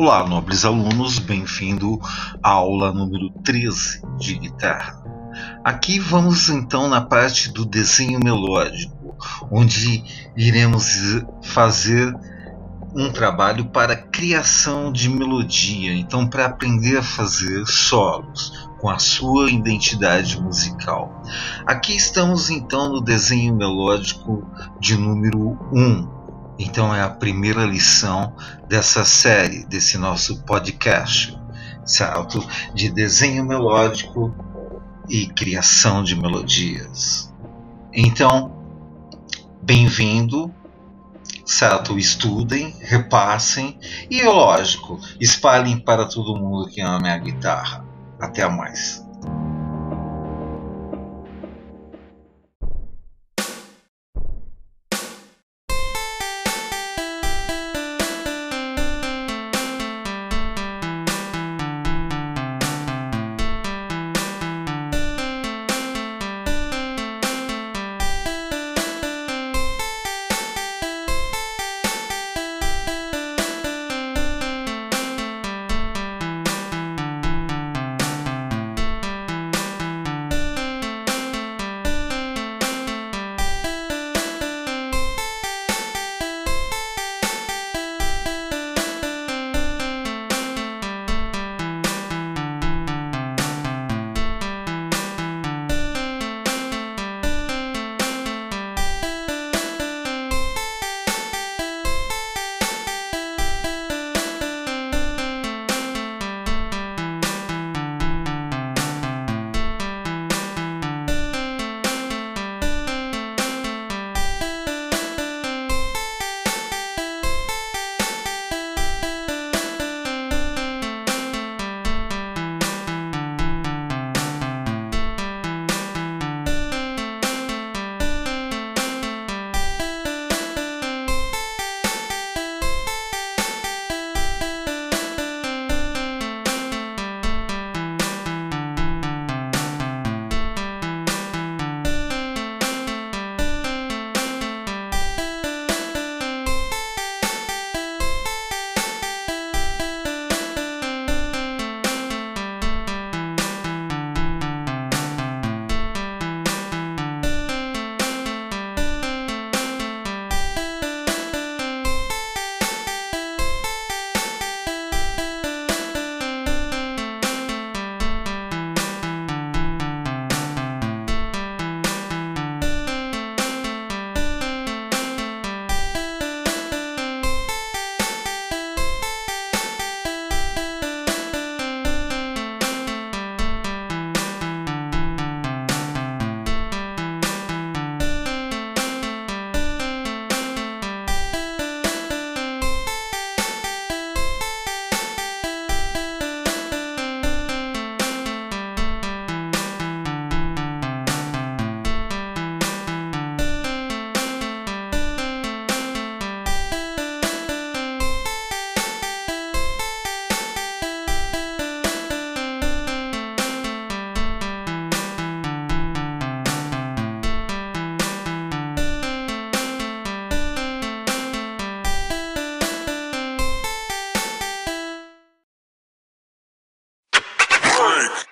Olá, nobres alunos, bem-vindo à aula número 13 de guitarra. Aqui vamos então na parte do desenho melódico, onde iremos fazer um trabalho para criação de melodia, então para aprender a fazer solos com a sua identidade musical. Aqui estamos então no desenho melódico de número 1, então é a primeira lição dessa série, desse nosso podcast, certo? De desenho melódico e criação de melodias. Então, bem-vindo, certo? Estudem, repassem e, lógico, espalhem para todo mundo que ama a guitarra. Até mais. Frank.